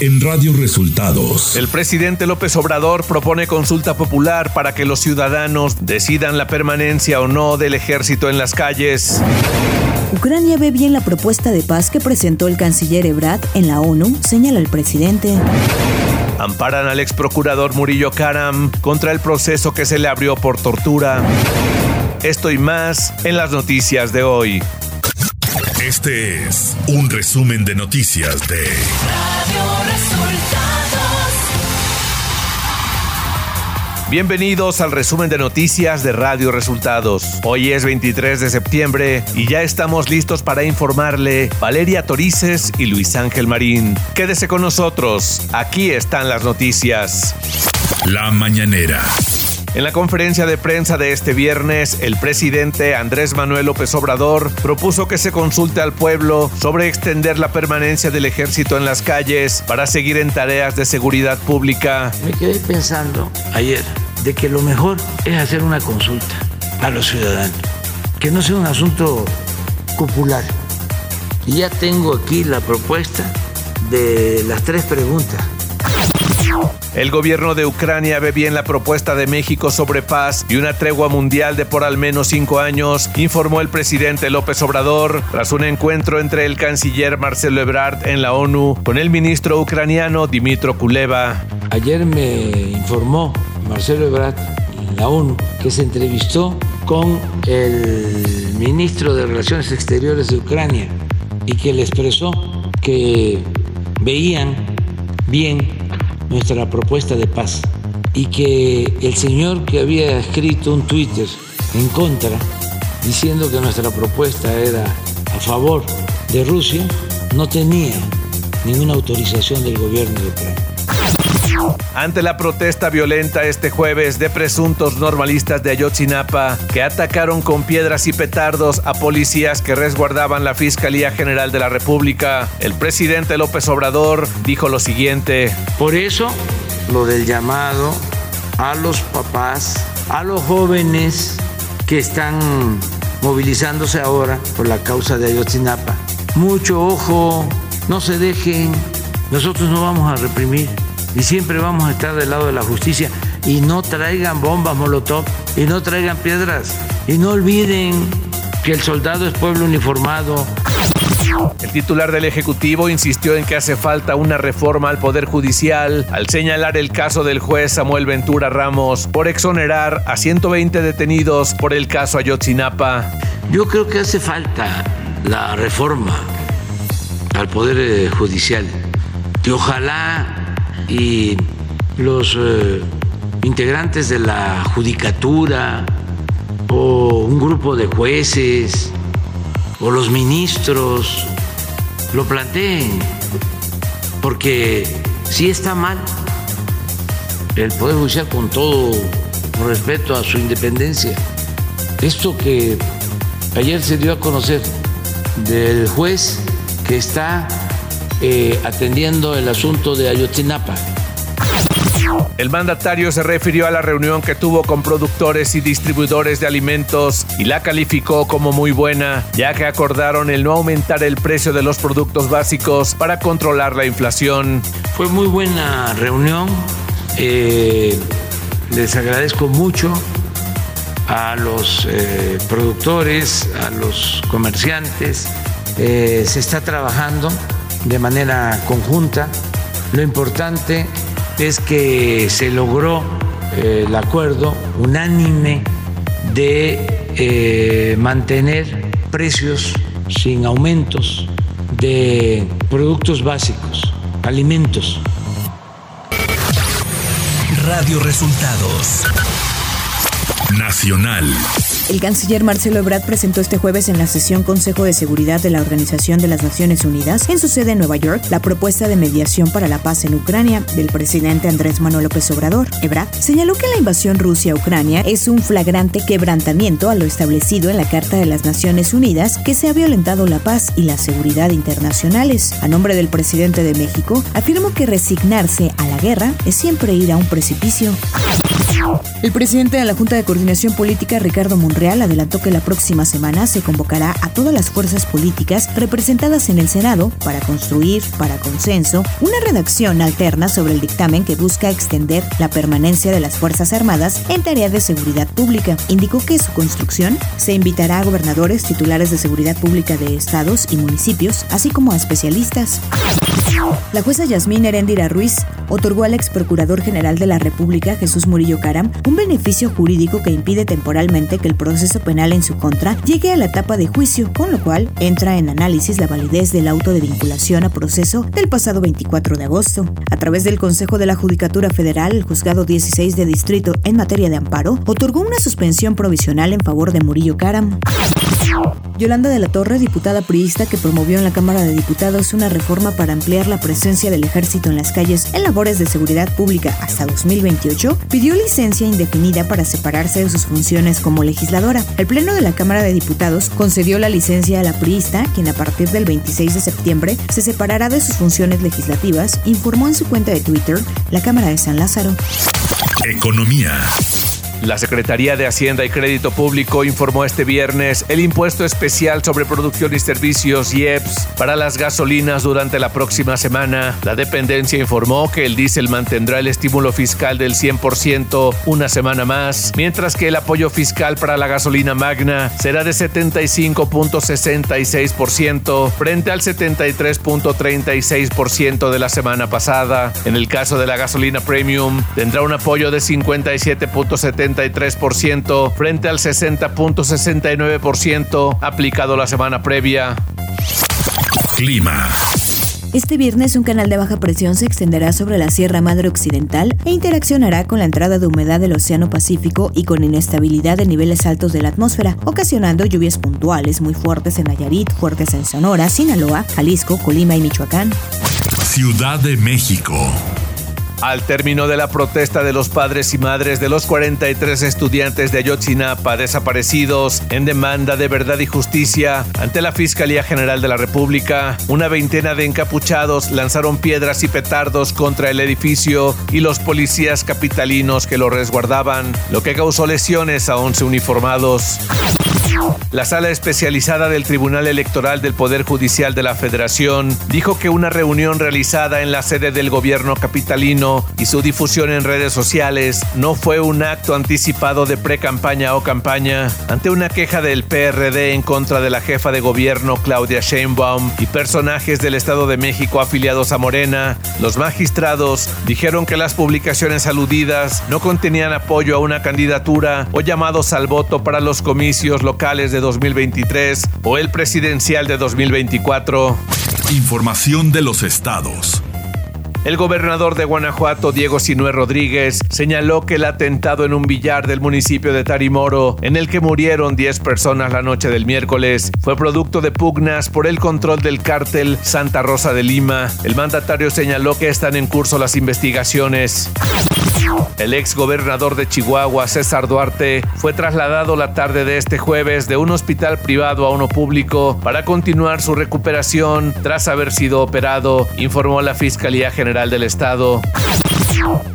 en Radio Resultados. El presidente López Obrador propone consulta popular para que los ciudadanos decidan la permanencia o no del ejército en las calles. Ucrania ve bien la propuesta de paz que presentó el canciller Ebrard en la ONU, señala el presidente. Amparan al ex procurador Murillo Karam contra el proceso que se le abrió por tortura. Esto y más en las noticias de hoy. Este es un resumen de noticias de Radio Resultados. Bienvenidos al resumen de noticias de Radio Resultados. Hoy es 23 de septiembre y ya estamos listos para informarle Valeria Torices y Luis Ángel Marín. Quédese con nosotros, aquí están las noticias. La mañanera. En la conferencia de prensa de este viernes, el presidente Andrés Manuel López Obrador propuso que se consulte al pueblo sobre extender la permanencia del ejército en las calles para seguir en tareas de seguridad pública. Me quedé pensando ayer de que lo mejor es hacer una consulta a los ciudadanos, que no sea un asunto popular. Y ya tengo aquí la propuesta de las tres preguntas el gobierno de Ucrania ve bien la propuesta de México sobre paz y una tregua mundial de por al menos cinco años, informó el presidente López Obrador tras un encuentro entre el canciller Marcelo Ebrard en la ONU con el ministro ucraniano Dimitro Kuleva. Ayer me informó Marcelo Ebrard en la ONU que se entrevistó con el ministro de Relaciones Exteriores de Ucrania y que le expresó que veían bien nuestra propuesta de paz y que el señor que había escrito un Twitter en contra, diciendo que nuestra propuesta era a favor de Rusia, no tenía ninguna autorización del gobierno de Ucrania. Ante la protesta violenta este jueves de presuntos normalistas de Ayotzinapa que atacaron con piedras y petardos a policías que resguardaban la Fiscalía General de la República, el presidente López Obrador dijo lo siguiente. Por eso, lo del llamado a los papás, a los jóvenes que están movilizándose ahora por la causa de Ayotzinapa. Mucho ojo, no se dejen, nosotros no vamos a reprimir y siempre vamos a estar del lado de la justicia. Y no traigan bombas molotov y no traigan piedras y no olviden que el soldado es pueblo uniformado. El titular del Ejecutivo insistió en que hace falta una reforma al Poder Judicial al señalar el caso del juez Samuel Ventura Ramos por exonerar a 120 detenidos por el caso Ayotzinapa. Yo creo que hace falta la reforma al Poder eh, Judicial y ojalá y los eh, integrantes de la judicatura o un grupo de jueces o los ministros lo planteen, porque si está mal el Poder Judicial con todo respeto a su independencia. Esto que ayer se dio a conocer del juez que está eh, atendiendo el asunto de Ayotzinapa. El mandatario se refirió a la reunión que tuvo con productores y distribuidores de alimentos y la calificó como muy buena, ya que acordaron el no aumentar el precio de los productos básicos para controlar la inflación. Fue muy buena reunión. Eh, les agradezco mucho a los eh, productores, a los comerciantes. se está trabajando de manera conjunta. Lo importante es que se logró eh, el acuerdo unánime de eh, mantener precios sin aumentos de productos básicos, alimentos. Radio Resultados Nacional. El canciller Marcelo Ebrard presentó este jueves en la sesión Consejo de Seguridad de la Organización de las Naciones Unidas, en su sede en Nueva York, la propuesta de mediación para la paz en Ucrania del presidente Andrés Manuel López Obrador. Ebrard señaló que la invasión Rusia a Ucrania es un flagrante quebrantamiento a lo establecido en la Carta de las Naciones Unidas, que se ha violentado la paz y la seguridad internacionales. A nombre del presidente de México, afirmó que resignarse a la guerra es siempre ir a un precipicio. El presidente de la Junta de Coordinación Política, Ricardo Monreal, adelantó que la próxima semana se convocará a todas las fuerzas políticas representadas en el Senado para construir, para consenso, una redacción alterna sobre el dictamen que busca extender la permanencia de las Fuerzas Armadas en tareas de seguridad pública. Indicó que su construcción se invitará a gobernadores titulares de seguridad pública de estados y municipios, así como a especialistas. La jueza Yasmín Herendira Ruiz otorgó al ex procurador general de la República, Jesús Murillo Caram, un beneficio jurídico que impide temporalmente que el proceso penal en su contra llegue a la etapa de juicio, con lo cual entra en análisis la validez del auto de vinculación a proceso del pasado 24 de agosto. A través del Consejo de la Judicatura Federal, el juzgado 16 de distrito en materia de amparo otorgó una suspensión provisional en favor de Murillo Caram. Yolanda de la Torre, diputada priista que promovió en la Cámara de Diputados una reforma para ampliar la presencia del ejército en las calles en labores de seguridad pública hasta 2028, pidió licencia indefinida para separarse de sus funciones como legisladora. El Pleno de la Cámara de Diputados concedió la licencia a la priista, quien a partir del 26 de septiembre se separará de sus funciones legislativas, informó en su cuenta de Twitter la Cámara de San Lázaro. Economía. La Secretaría de Hacienda y Crédito Público informó este viernes el impuesto especial sobre producción y servicios IEPS para las gasolinas durante la próxima semana. La dependencia informó que el diésel mantendrá el estímulo fiscal del 100% una semana más, mientras que el apoyo fiscal para la gasolina magna será de 75.66% frente al 73.36% de la semana pasada. En el caso de la gasolina premium, tendrá un apoyo de 57.70 frente al 60.69% aplicado la semana previa. Clima. Este viernes un canal de baja presión se extenderá sobre la Sierra Madre Occidental e interaccionará con la entrada de humedad del Océano Pacífico y con inestabilidad de niveles altos de la atmósfera, ocasionando lluvias puntuales muy fuertes en Nayarit, fuertes en Sonora, Sinaloa, Jalisco, Colima y Michoacán. Ciudad de México. Al término de la protesta de los padres y madres de los 43 estudiantes de Ayotzinapa desaparecidos en demanda de verdad y justicia ante la Fiscalía General de la República, una veintena de encapuchados lanzaron piedras y petardos contra el edificio y los policías capitalinos que lo resguardaban, lo que causó lesiones a 11 uniformados. La sala especializada del Tribunal Electoral del Poder Judicial de la Federación dijo que una reunión realizada en la sede del gobierno capitalino y su difusión en redes sociales no fue un acto anticipado de pre-campaña o campaña ante una queja del PRD en contra de la jefa de gobierno Claudia Sheinbaum y personajes del Estado de México afiliados a Morena. Los magistrados dijeron que las publicaciones aludidas no contenían apoyo a una candidatura o llamados al voto para los comicios locales de 2023 o el presidencial de 2024. Información de los estados. El gobernador de Guanajuato, Diego Sinué Rodríguez, señaló que el atentado en un billar del municipio de Tarimoro, en el que murieron 10 personas la noche del miércoles, fue producto de pugnas por el control del cártel Santa Rosa de Lima. El mandatario señaló que están en curso las investigaciones. El ex gobernador de Chihuahua, César Duarte, fue trasladado la tarde de este jueves de un hospital privado a uno público para continuar su recuperación tras haber sido operado, informó la Fiscalía General del Estado.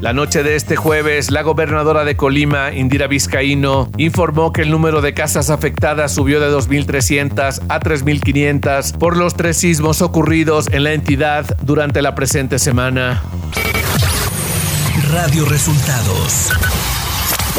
La noche de este jueves, la gobernadora de Colima, Indira Vizcaíno, informó que el número de casas afectadas subió de 2.300 a 3.500 por los tres sismos ocurridos en la entidad durante la presente semana. Radio Resultados.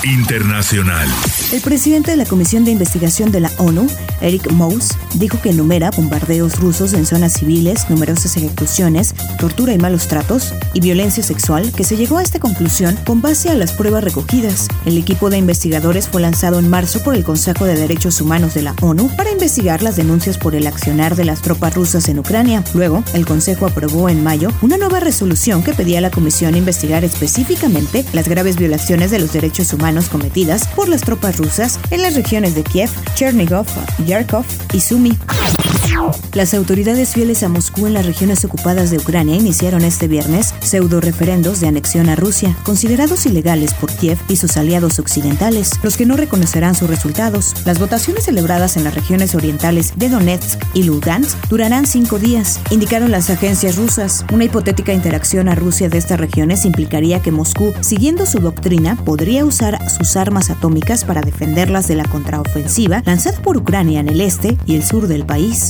Internacional. El presidente de la Comisión de Investigación de la ONU, Eric Mous, dijo que enumera bombardeos rusos en zonas civiles, numerosas ejecuciones, tortura y malos tratos y violencia sexual, que se llegó a esta conclusión con base a las pruebas recogidas. El equipo de investigadores fue lanzado en marzo por el Consejo de Derechos Humanos de la ONU para investigar las denuncias por el accionar de las tropas rusas en Ucrania. Luego, el Consejo aprobó en mayo una nueva resolución que pedía a la Comisión investigar específicamente las graves violaciones de los derechos humanos cometidas por las tropas rusas en las regiones de Kiev, Chernigov, Yarkov y Sumy. Las autoridades fieles a Moscú en las regiones ocupadas de Ucrania iniciaron este viernes pseudo referendos de anexión a Rusia, considerados ilegales por Kiev y sus aliados occidentales, los que no reconocerán sus resultados. Las votaciones celebradas en las regiones orientales de Donetsk y Lugansk durarán cinco días, indicaron las agencias rusas. Una hipotética interacción a Rusia de estas regiones implicaría que Moscú, siguiendo su doctrina, podría usar sus armas atómicas para defenderlas de la contraofensiva lanzada por Ucrania en el este y el sur del país.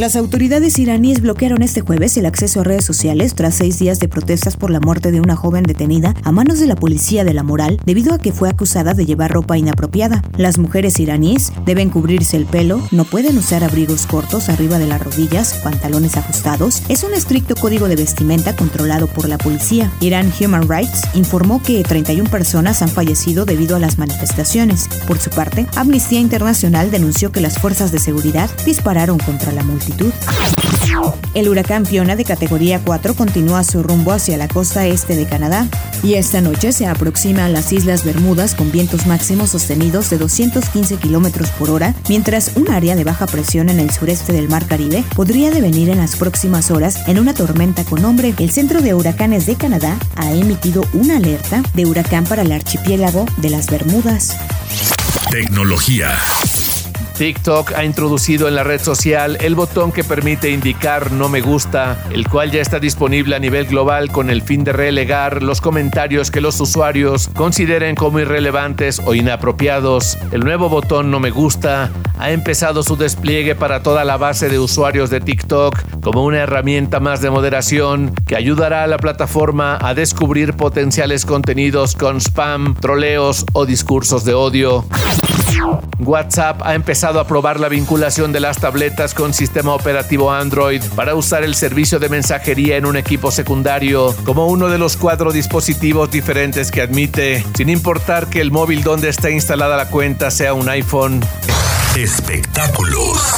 Las autoridades iraníes bloquearon este jueves el acceso a redes sociales tras seis días de protestas por la muerte de una joven detenida a manos de la policía de la moral debido a que fue acusada de llevar ropa inapropiada. Las mujeres iraníes deben cubrirse el pelo, no pueden usar abrigos cortos arriba de las rodillas, pantalones ajustados. Es un estricto código de vestimenta controlado por la policía. Iran Human Rights informó que 31 personas han fallecido debido a las manifestaciones. Por su parte, Amnistía Internacional denunció que las fuerzas de seguridad dispararon contra la multitud el huracán Fiona de categoría 4 continúa su rumbo hacia la costa este de Canadá y esta noche se aproxima a las Islas Bermudas con vientos máximos sostenidos de 215 kilómetros por hora, mientras un área de baja presión en el sureste del Mar Caribe podría devenir en las próximas horas en una tormenta con nombre. El Centro de Huracanes de Canadá ha emitido una alerta de huracán para el archipiélago de las Bermudas. Tecnología. TikTok ha introducido en la red social el botón que permite indicar no me gusta, el cual ya está disponible a nivel global con el fin de relegar los comentarios que los usuarios consideren como irrelevantes o inapropiados. El nuevo botón no me gusta ha empezado su despliegue para toda la base de usuarios de TikTok como una herramienta más de moderación que ayudará a la plataforma a descubrir potenciales contenidos con spam, troleos o discursos de odio. WhatsApp ha empezado a probar la vinculación de las tabletas con sistema operativo Android para usar el servicio de mensajería en un equipo secundario como uno de los cuatro dispositivos diferentes que admite, sin importar que el móvil donde está instalada la cuenta sea un iPhone. Espectáculos.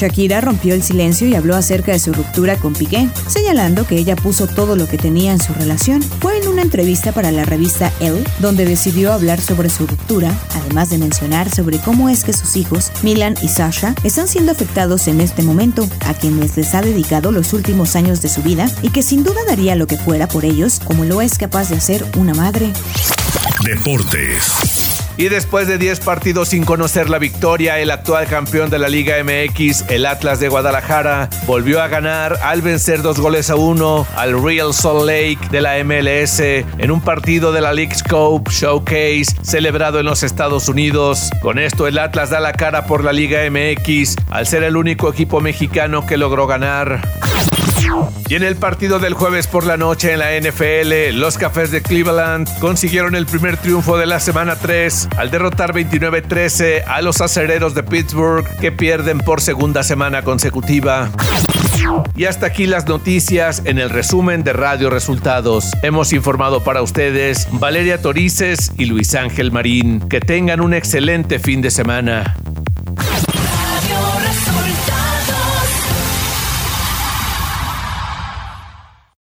Shakira rompió el silencio y habló acerca de su ruptura con Piqué, señalando que ella puso todo lo que tenía en su relación. Fue en una entrevista para la revista Elle donde decidió hablar sobre su ruptura, además de mencionar sobre cómo es que sus hijos, Milan y Sasha, están siendo afectados en este momento, a quienes les ha dedicado los últimos años de su vida y que sin duda daría lo que fuera por ellos, como lo es capaz de hacer una madre. Deportes. Y después de 10 partidos sin conocer la victoria, el actual campeón de la Liga MX, el Atlas de Guadalajara, volvió a ganar al vencer dos goles a uno al Real Salt Lake de la MLS en un partido de la League Scope Showcase celebrado en los Estados Unidos. Con esto el Atlas da la cara por la Liga MX al ser el único equipo mexicano que logró ganar. Y en el partido del jueves por la noche en la NFL, los Cafés de Cleveland consiguieron el primer triunfo de la semana 3 al derrotar 29-13 a los acereros de Pittsburgh que pierden por segunda semana consecutiva. Y hasta aquí las noticias en el resumen de Radio Resultados. Hemos informado para ustedes Valeria Torices y Luis Ángel Marín. Que tengan un excelente fin de semana.